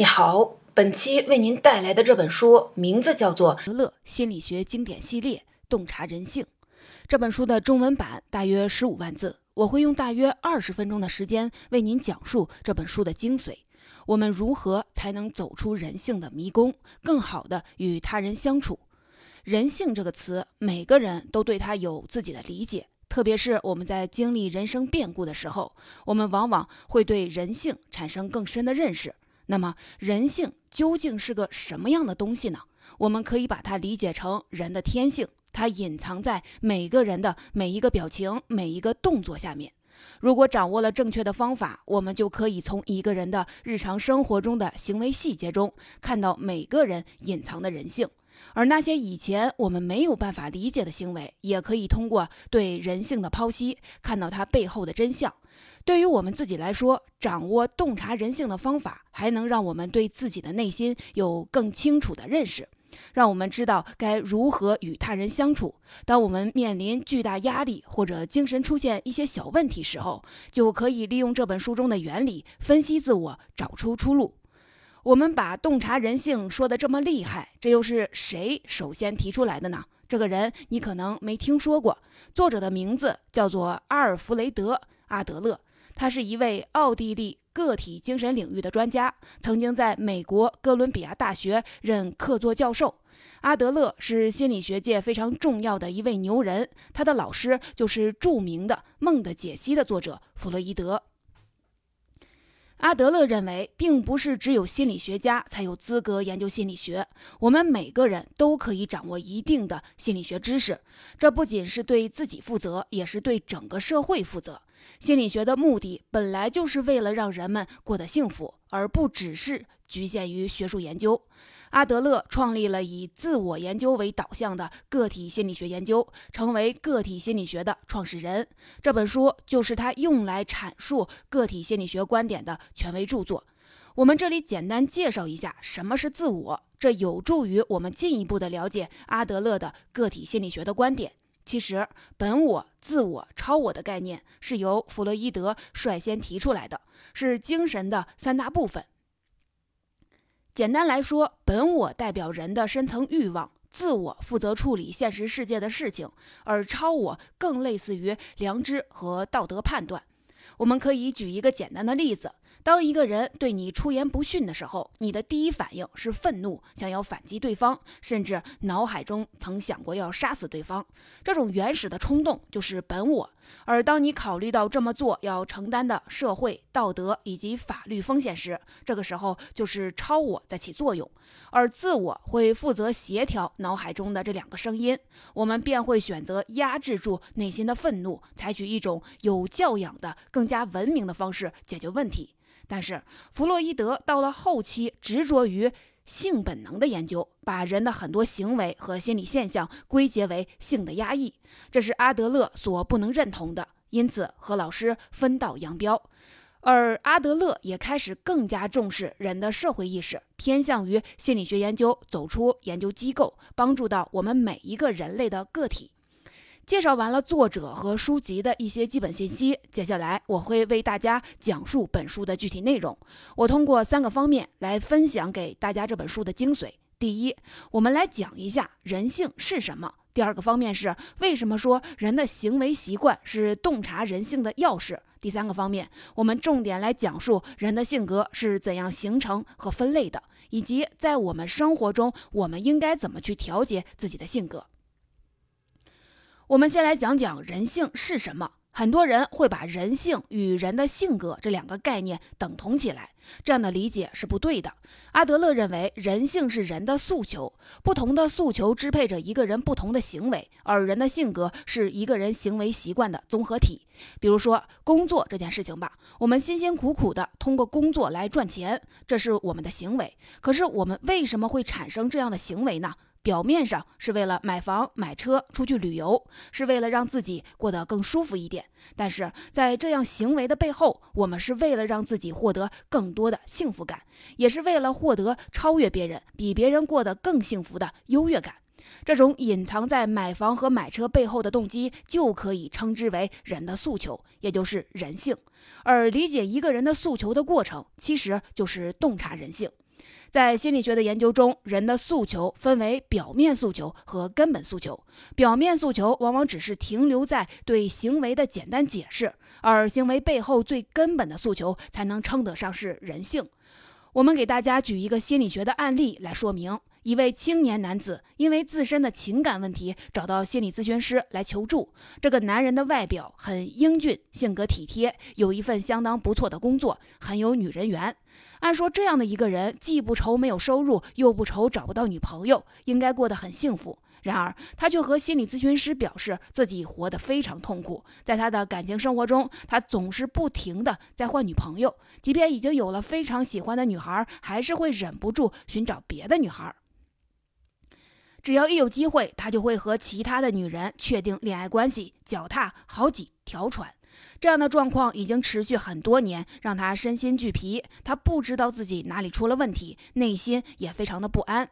你好，本期为您带来的这本书名字叫做《德勒心理学经典系列：洞察人性》。这本书的中文版大约十五万字，我会用大约二十分钟的时间为您讲述这本书的精髓。我们如何才能走出人性的迷宫，更好的与他人相处？人性这个词，每个人都对它有自己的理解。特别是我们在经历人生变故的时候，我们往往会对人性产生更深的认识。那么，人性究竟是个什么样的东西呢？我们可以把它理解成人的天性，它隐藏在每个人的每一个表情、每一个动作下面。如果掌握了正确的方法，我们就可以从一个人的日常生活中的行为细节中，看到每个人隐藏的人性。而那些以前我们没有办法理解的行为，也可以通过对人性的剖析，看到它背后的真相。对于我们自己来说，掌握洞察人性的方法，还能让我们对自己的内心有更清楚的认识，让我们知道该如何与他人相处。当我们面临巨大压力或者精神出现一些小问题时候，就可以利用这本书中的原理分析自我，找出出路。我们把洞察人性说的这么厉害，这又是谁首先提出来的呢？这个人你可能没听说过，作者的名字叫做阿尔弗雷德·阿德勒，他是一位奥地利个体精神领域的专家，曾经在美国哥伦比亚大学任客座教授。阿德勒是心理学界非常重要的一位牛人，他的老师就是著名的《梦的解析》的作者弗洛伊德。阿德勒认为，并不是只有心理学家才有资格研究心理学，我们每个人都可以掌握一定的心理学知识。这不仅是对自己负责，也是对整个社会负责。心理学的目的本来就是为了让人们过得幸福，而不只是局限于学术研究。阿德勒创立了以自我研究为导向的个体心理学研究，成为个体心理学的创始人。这本书就是他用来阐述个体心理学观点的权威著作。我们这里简单介绍一下什么是自我，这有助于我们进一步的了解阿德勒的个体心理学的观点。其实，本我、自我、超我的概念是由弗洛伊德率先提出来的，是精神的三大部分。简单来说，本我代表人的深层欲望，自我负责处理现实世界的事情，而超我更类似于良知和道德判断。我们可以举一个简单的例子。当一个人对你出言不逊的时候，你的第一反应是愤怒，想要反击对方，甚至脑海中曾想过要杀死对方。这种原始的冲动就是本我。而当你考虑到这么做要承担的社会、道德以及法律风险时，这个时候就是超我在起作用，而自我会负责协调脑海中的这两个声音。我们便会选择压制住内心的愤怒，采取一种有教养的、更加文明的方式解决问题。但是，弗洛伊德到了后期执着于性本能的研究，把人的很多行为和心理现象归结为性的压抑，这是阿德勒所不能认同的，因此和老师分道扬镳。而阿德勒也开始更加重视人的社会意识，偏向于心理学研究，走出研究机构，帮助到我们每一个人类的个体。介绍完了作者和书籍的一些基本信息，接下来我会为大家讲述本书的具体内容。我通过三个方面来分享给大家这本书的精髓。第一，我们来讲一下人性是什么；第二个方面是为什么说人的行为习惯是洞察人性的钥匙；第三个方面，我们重点来讲述人的性格是怎样形成和分类的，以及在我们生活中我们应该怎么去调节自己的性格。我们先来讲讲人性是什么。很多人会把人性与人的性格这两个概念等同起来，这样的理解是不对的。阿德勒认为，人性是人的诉求，不同的诉求支配着一个人不同的行为，而人的性格是一个人行为习惯的综合体。比如说工作这件事情吧，我们辛辛苦苦的通过工作来赚钱，这是我们的行为。可是我们为什么会产生这样的行为呢？表面上是为了买房、买车、出去旅游，是为了让自己过得更舒服一点。但是在这样行为的背后，我们是为了让自己获得更多的幸福感，也是为了获得超越别人、比别人过得更幸福的优越感。这种隐藏在买房和买车背后的动机，就可以称之为人的诉求，也就是人性。而理解一个人的诉求的过程，其实就是洞察人性。在心理学的研究中，人的诉求分为表面诉求和根本诉求。表面诉求往往只是停留在对行为的简单解释，而行为背后最根本的诉求才能称得上是人性。我们给大家举一个心理学的案例来说明：一位青年男子因为自身的情感问题找到心理咨询师来求助。这个男人的外表很英俊，性格体贴，有一份相当不错的工作，很有女人缘。按说这样的一个人，既不愁没有收入，又不愁找不到女朋友，应该过得很幸福。然而，他却和心理咨询师表示自己活得非常痛苦。在他的感情生活中，他总是不停地在换女朋友，即便已经有了非常喜欢的女孩，还是会忍不住寻找别的女孩。只要一有机会，他就会和其他的女人确定恋爱关系，脚踏好几条船。这样的状况已经持续很多年，让他身心俱疲。他不知道自己哪里出了问题，内心也非常的不安。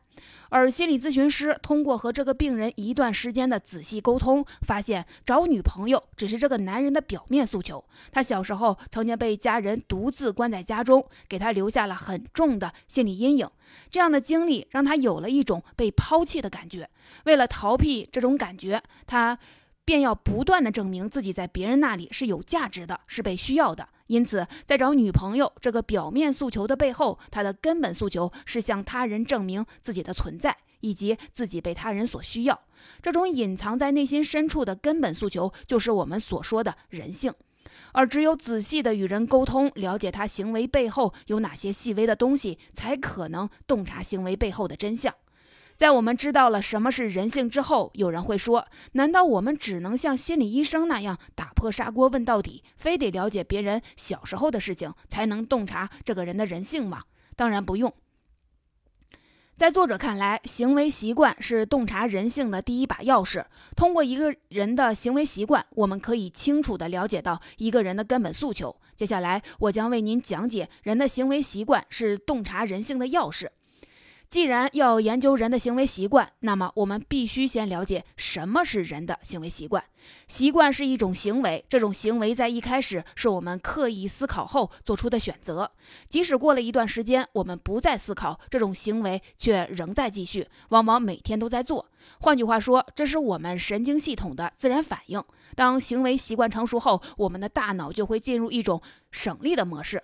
而心理咨询师通过和这个病人一段时间的仔细沟通，发现找女朋友只是这个男人的表面诉求。他小时候曾经被家人独自关在家中，给他留下了很重的心理阴影。这样的经历让他有了一种被抛弃的感觉。为了逃避这种感觉，他。便要不断的证明自己在别人那里是有价值的，是被需要的。因此，在找女朋友这个表面诉求的背后，他的根本诉求是向他人证明自己的存在，以及自己被他人所需要。这种隐藏在内心深处的根本诉求，就是我们所说的人性。而只有仔细的与人沟通，了解他行为背后有哪些细微的东西，才可能洞察行为背后的真相。在我们知道了什么是人性之后，有人会说：难道我们只能像心理医生那样打破砂锅问到底，非得了解别人小时候的事情才能洞察这个人的人性吗？当然不用。在作者看来，行为习惯是洞察人性的第一把钥匙。通过一个人的行为习惯，我们可以清楚地了解到一个人的根本诉求。接下来，我将为您讲解人的行为习惯是洞察人性的钥匙。既然要研究人的行为习惯，那么我们必须先了解什么是人的行为习惯。习惯是一种行为，这种行为在一开始是我们刻意思考后做出的选择，即使过了一段时间，我们不再思考，这种行为却仍在继续，往往每天都在做。换句话说，这是我们神经系统的自然反应。当行为习惯成熟后，我们的大脑就会进入一种省力的模式。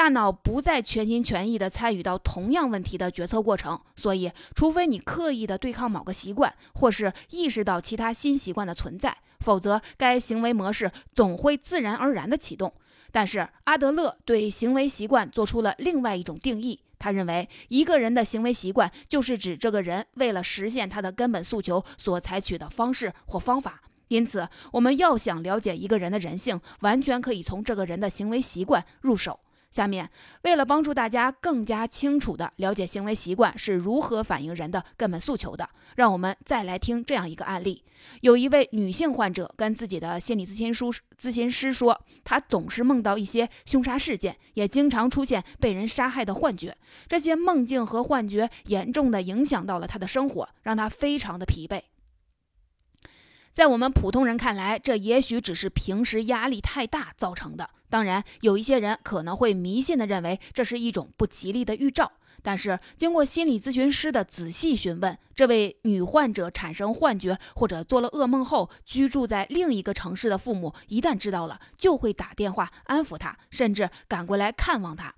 大脑不再全心全意地参与到同样问题的决策过程，所以，除非你刻意地对抗某个习惯，或是意识到其他新习惯的存在，否则该行为模式总会自然而然地启动。但是，阿德勒对行为习惯做出了另外一种定义，他认为一个人的行为习惯就是指这个人为了实现他的根本诉求所采取的方式或方法。因此，我们要想了解一个人的人性，完全可以从这个人的行为习惯入手。下面，为了帮助大家更加清楚地了解行为习惯是如何反映人的根本诉求的，让我们再来听这样一个案例：有一位女性患者跟自己的心理咨询书咨询师说，她总是梦到一些凶杀事件，也经常出现被人杀害的幻觉。这些梦境和幻觉严重地影响到了她的生活，让她非常的疲惫。在我们普通人看来，这也许只是平时压力太大造成的。当然，有一些人可能会迷信的认为这是一种不吉利的预兆。但是，经过心理咨询师的仔细询问，这位女患者产生幻觉或者做了噩梦后，居住在另一个城市的父母一旦知道了，就会打电话安抚她，甚至赶过来看望她。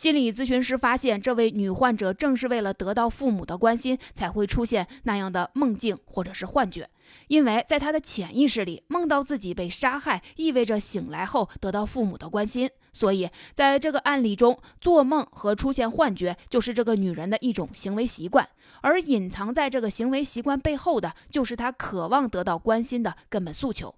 心理咨询师发现，这位女患者正是为了得到父母的关心，才会出现那样的梦境或者是幻觉。因为在她的潜意识里，梦到自己被杀害，意味着醒来后得到父母的关心。所以，在这个案例中，做梦和出现幻觉就是这个女人的一种行为习惯，而隐藏在这个行为习惯背后的，就是她渴望得到关心的根本诉求。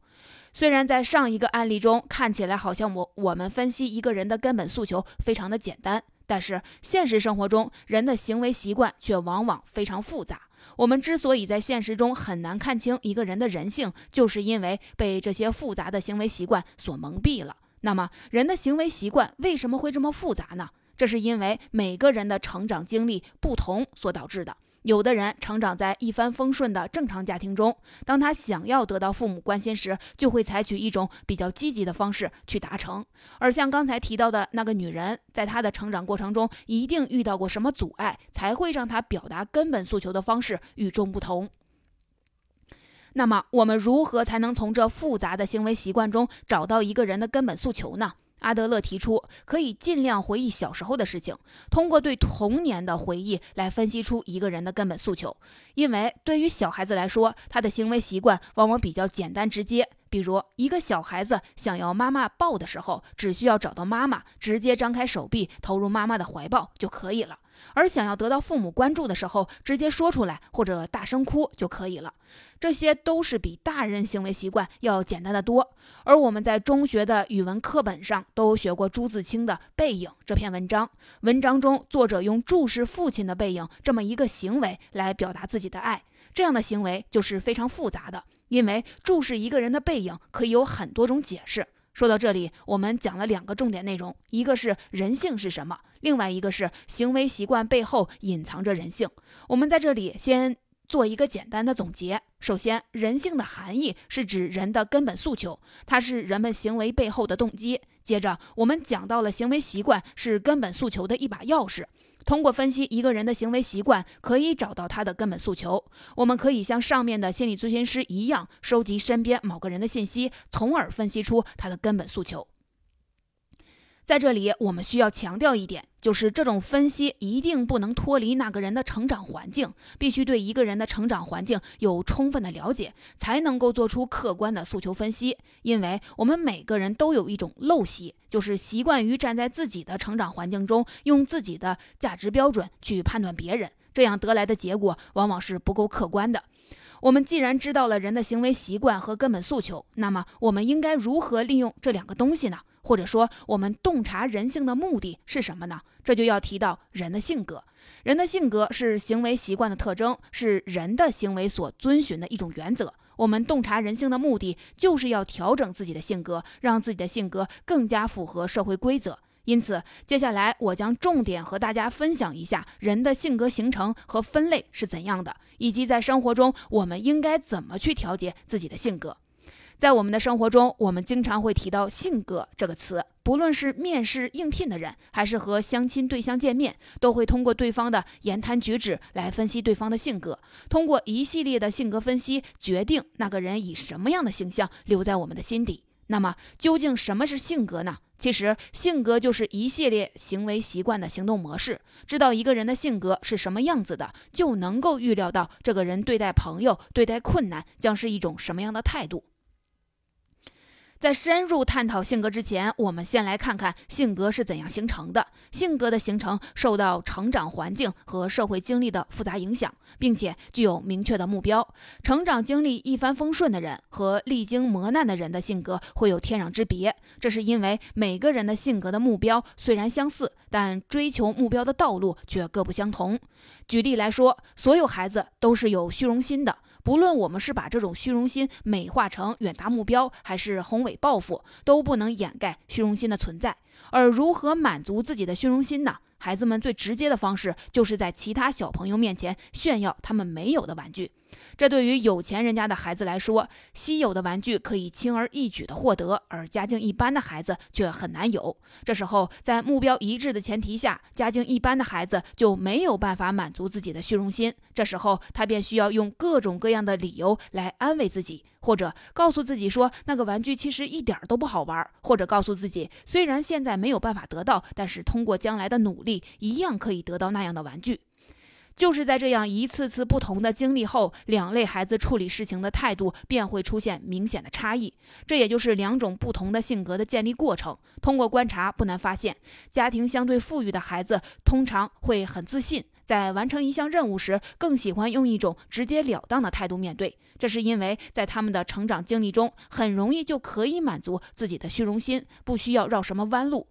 虽然在上一个案例中看起来好像我我们分析一个人的根本诉求非常的简单，但是现实生活中人的行为习惯却往往非常复杂。我们之所以在现实中很难看清一个人的人性，就是因为被这些复杂的行为习惯所蒙蔽了。那么，人的行为习惯为什么会这么复杂呢？这是因为每个人的成长经历不同所导致的。有的人成长在一帆风顺的正常家庭中，当他想要得到父母关心时，就会采取一种比较积极的方式去达成。而像刚才提到的那个女人，在她的成长过程中，一定遇到过什么阻碍，才会让她表达根本诉求的方式与众不同。那么，我们如何才能从这复杂的行为习惯中找到一个人的根本诉求呢？阿德勒提出，可以尽量回忆小时候的事情，通过对童年的回忆来分析出一个人的根本诉求。因为对于小孩子来说，他的行为习惯往往比较简单直接。比如，一个小孩子想要妈妈抱的时候，只需要找到妈妈，直接张开手臂投入妈妈的怀抱就可以了。而想要得到父母关注的时候，直接说出来或者大声哭就可以了。这些都是比大人行为习惯要简单的多。而我们在中学的语文课本上都学过朱自清的《背影》这篇文章。文章中，作者用注视父亲的背影这么一个行为来表达自己的爱。这样的行为就是非常复杂的，因为注视一个人的背影可以有很多种解释。说到这里，我们讲了两个重点内容，一个是人性是什么，另外一个是行为习惯背后隐藏着人性。我们在这里先做一个简单的总结。首先，人性的含义是指人的根本诉求，它是人们行为背后的动机。接着，我们讲到了行为习惯是根本诉求的一把钥匙。通过分析一个人的行为习惯，可以找到他的根本诉求。我们可以像上面的心理咨询师一样，收集身边某个人的信息，从而分析出他的根本诉求。在这里，我们需要强调一点，就是这种分析一定不能脱离那个人的成长环境，必须对一个人的成长环境有充分的了解，才能够做出客观的诉求分析。因为我们每个人都有一种陋习，就是习惯于站在自己的成长环境中，用自己的价值标准去判断别人，这样得来的结果往往是不够客观的。我们既然知道了人的行为习惯和根本诉求，那么我们应该如何利用这两个东西呢？或者说，我们洞察人性的目的是什么呢？这就要提到人的性格。人的性格是行为习惯的特征，是人的行为所遵循的一种原则。我们洞察人性的目的，就是要调整自己的性格，让自己的性格更加符合社会规则。因此，接下来我将重点和大家分享一下人的性格形成和分类是怎样的，以及在生活中我们应该怎么去调节自己的性格。在我们的生活中，我们经常会提到“性格”这个词，不论是面试应聘的人，还是和相亲对象见面，都会通过对方的言谈举止来分析对方的性格。通过一系列的性格分析，决定那个人以什么样的形象留在我们的心底。那么，究竟什么是性格呢？其实，性格就是一系列行为习惯的行动模式。知道一个人的性格是什么样子的，就能够预料到这个人对待朋友、对待困难将是一种什么样的态度。在深入探讨性格之前，我们先来看看性格是怎样形成的。性格的形成受到成长环境和社会经历的复杂影响，并且具有明确的目标。成长经历一帆风顺的人和历经磨难的人的性格会有天壤之别，这是因为每个人的性格的目标虽然相似，但追求目标的道路却各不相同。举例来说，所有孩子都是有虚荣心的。不论我们是把这种虚荣心美化成远大目标，还是宏伟抱负，都不能掩盖虚荣心的存在。而如何满足自己的虚荣心呢？孩子们最直接的方式，就是在其他小朋友面前炫耀他们没有的玩具。这对于有钱人家的孩子来说，稀有的玩具可以轻而易举地获得，而家境一般的孩子却很难有。这时候，在目标一致的前提下，家境一般的孩子就没有办法满足自己的虚荣心。这时候，他便需要用各种各样的理由来安慰自己。或者告诉自己说那个玩具其实一点都不好玩，或者告诉自己虽然现在没有办法得到，但是通过将来的努力一样可以得到那样的玩具。就是在这样一次次不同的经历后，两类孩子处理事情的态度便会出现明显的差异。这也就是两种不同的性格的建立过程。通过观察，不难发现，家庭相对富裕的孩子通常会很自信。在完成一项任务时，更喜欢用一种直截了当的态度面对，这是因为在他们的成长经历中，很容易就可以满足自己的虚荣心，不需要绕什么弯路。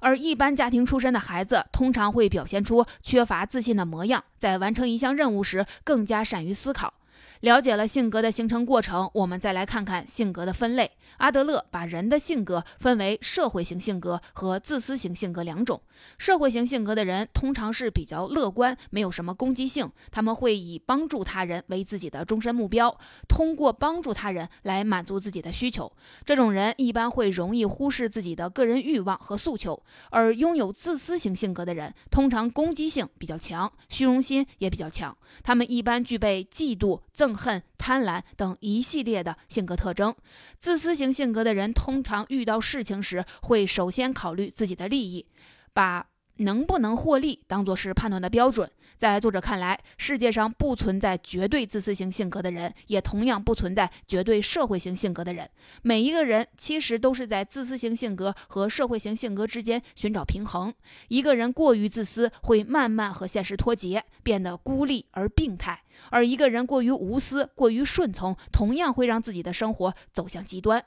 而一般家庭出身的孩子，通常会表现出缺乏自信的模样，在完成一项任务时，更加善于思考。了解了性格的形成过程，我们再来看看性格的分类。阿德勒把人的性格分为社会型性格和自私型性格两种。社会型性格的人通常是比较乐观，没有什么攻击性，他们会以帮助他人为自己的终身目标，通过帮助他人来满足自己的需求。这种人一般会容易忽视自己的个人欲望和诉求。而拥有自私型性格的人，通常攻击性比较强，虚荣心也比较强，他们一般具备嫉妒、憎。憎恨、贪婪等一系列的性格特征。自私型性格的人通常遇到事情时，会首先考虑自己的利益，把。能不能获利，当做是判断的标准。在作者看来，世界上不存在绝对自私型性格的人，也同样不存在绝对社会型性格的人。每一个人其实都是在自私型性格和社会型性格之间寻找平衡。一个人过于自私，会慢慢和现实脱节，变得孤立而病态；而一个人过于无私、过于顺从，同样会让自己的生活走向极端。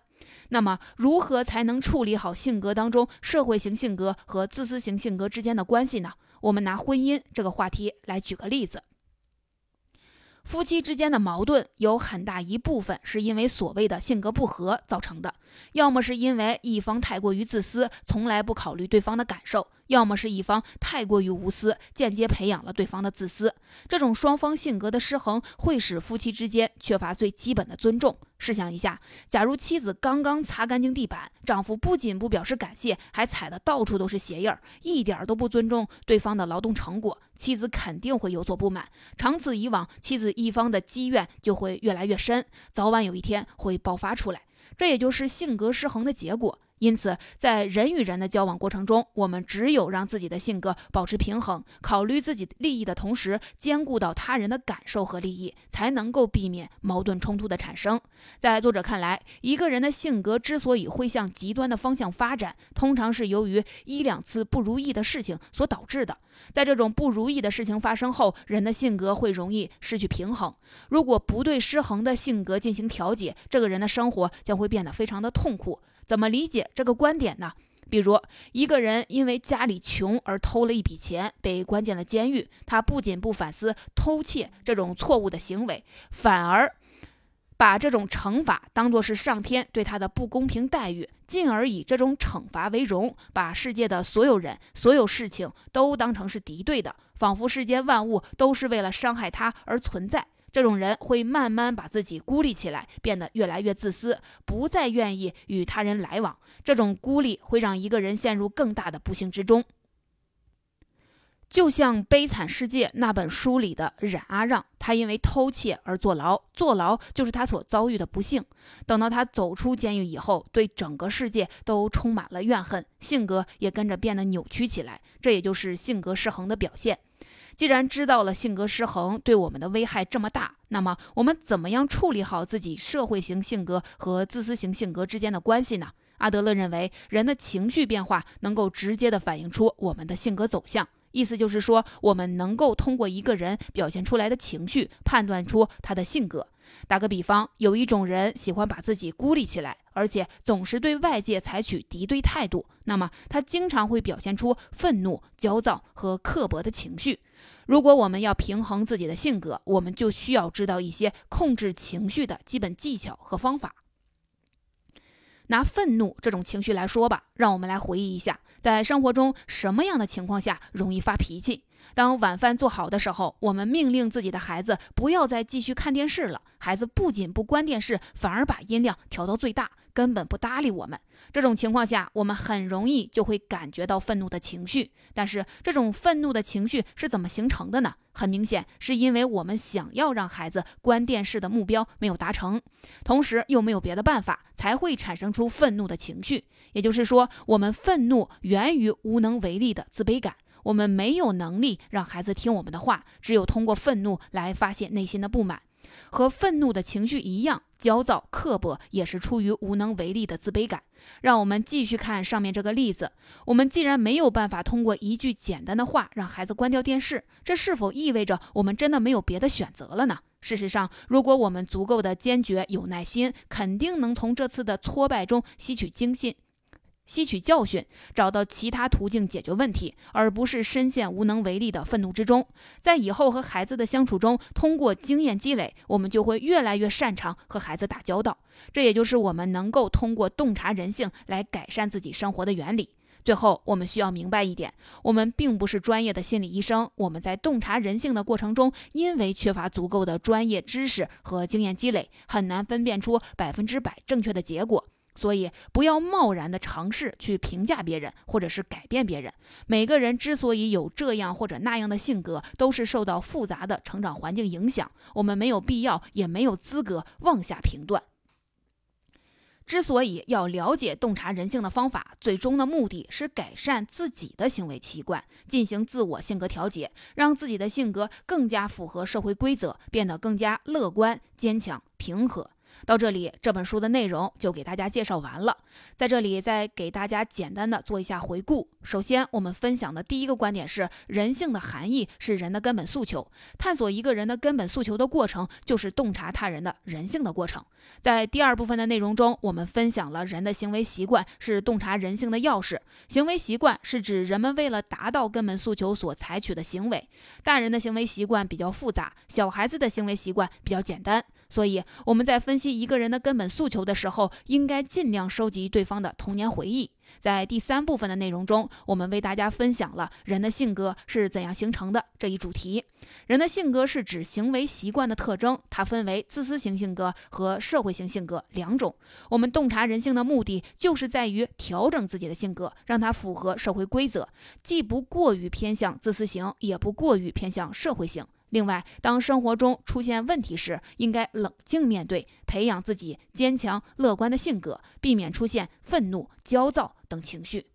那么，如何才能处理好性格当中社会型性格和自私型性格之间的关系呢？我们拿婚姻这个话题来举个例子。夫妻之间的矛盾有很大一部分是因为所谓的性格不合造成的，要么是因为一方太过于自私，从来不考虑对方的感受。要么是一方太过于无私，间接培养了对方的自私。这种双方性格的失衡，会使夫妻之间缺乏最基本的尊重。试想一下，假如妻子刚刚擦干净地板，丈夫不仅不表示感谢，还踩得到处都是鞋印儿，一点都不尊重对方的劳动成果，妻子肯定会有所不满。长此以往，妻子一方的积怨就会越来越深，早晚有一天会爆发出来。这也就是性格失衡的结果。因此，在人与人的交往过程中，我们只有让自己的性格保持平衡，考虑自己利益的同时，兼顾到他人的感受和利益，才能够避免矛盾冲突的产生。在作者看来，一个人的性格之所以会向极端的方向发展，通常是由于一两次不如意的事情所导致的。在这种不如意的事情发生后，人的性格会容易失去平衡。如果不对失衡的性格进行调节，这个人的生活将会变得非常的痛苦。怎么理解这个观点呢？比如，一个人因为家里穷而偷了一笔钱，被关进了监狱。他不仅不反思偷窃这种错误的行为，反而把这种惩罚当作是上天对他的不公平待遇，进而以这种惩罚为荣，把世界的所有人、所有事情都当成是敌对的，仿佛世间万物都是为了伤害他而存在。这种人会慢慢把自己孤立起来，变得越来越自私，不再愿意与他人来往。这种孤立会让一个人陷入更大的不幸之中。就像《悲惨世界》那本书里的冉阿让，他因为偷窃而坐牢，坐牢就是他所遭遇的不幸。等到他走出监狱以后，对整个世界都充满了怨恨，性格也跟着变得扭曲起来。这也就是性格失衡的表现。既然知道了性格失衡对我们的危害这么大，那么我们怎么样处理好自己社会型性格和自私型性格之间的关系呢？阿德勒认为，人的情绪变化能够直接的反映出我们的性格走向。意思就是说，我们能够通过一个人表现出来的情绪，判断出他的性格。打个比方，有一种人喜欢把自己孤立起来，而且总是对外界采取敌对态度，那么他经常会表现出愤怒、焦躁和刻薄的情绪。如果我们要平衡自己的性格，我们就需要知道一些控制情绪的基本技巧和方法。拿愤怒这种情绪来说吧，让我们来回忆一下，在生活中什么样的情况下容易发脾气？当晚饭做好的时候，我们命令自己的孩子不要再继续看电视了，孩子不仅不关电视，反而把音量调到最大。根本不搭理我们。这种情况下，我们很容易就会感觉到愤怒的情绪。但是，这种愤怒的情绪是怎么形成的呢？很明显，是因为我们想要让孩子关电视的目标没有达成，同时又没有别的办法，才会产生出愤怒的情绪。也就是说，我们愤怒源于无能为力的自卑感。我们没有能力让孩子听我们的话，只有通过愤怒来发泄内心的不满。和愤怒的情绪一样，焦躁、刻薄也是出于无能为力的自卑感。让我们继续看上面这个例子。我们既然没有办法通过一句简单的话让孩子关掉电视，这是否意味着我们真的没有别的选择了呢？事实上，如果我们足够的坚决、有耐心，肯定能从这次的挫败中吸取经验。吸取教训，找到其他途径解决问题，而不是深陷无能为力的愤怒之中。在以后和孩子的相处中，通过经验积累，我们就会越来越擅长和孩子打交道。这也就是我们能够通过洞察人性来改善自己生活的原理。最后，我们需要明白一点：我们并不是专业的心理医生。我们在洞察人性的过程中，因为缺乏足够的专业知识和经验积累，很难分辨出百分之百正确的结果。所以，不要贸然的尝试去评价别人，或者是改变别人。每个人之所以有这样或者那样的性格，都是受到复杂的成长环境影响。我们没有必要，也没有资格妄下评断。之所以要了解洞察人性的方法，最终的目的是改善自己的行为习惯，进行自我性格调节，让自己的性格更加符合社会规则，变得更加乐观、坚强、平和。到这里，这本书的内容就给大家介绍完了。在这里，再给大家简单的做一下回顾。首先，我们分享的第一个观点是，人性的含义是人的根本诉求。探索一个人的根本诉求的过程，就是洞察他人的人性的过程。在第二部分的内容中，我们分享了人的行为习惯是洞察人性的钥匙。行为习惯是指人们为了达到根本诉求所采取的行为。大人的行为习惯比较复杂，小孩子的行为习惯比较简单。所以我们在分析析一个人的根本诉求的时候，应该尽量收集对方的童年回忆。在第三部分的内容中，我们为大家分享了人的性格是怎样形成的这一主题。人的性格是指行为习惯的特征，它分为自私型性格和社会型性格两种。我们洞察人性的目的，就是在于调整自己的性格，让它符合社会规则，既不过于偏向自私型，也不过于偏向社会型。另外，当生活中出现问题时，应该冷静面对，培养自己坚强乐观的性格，避免出现愤怒、焦躁等情绪。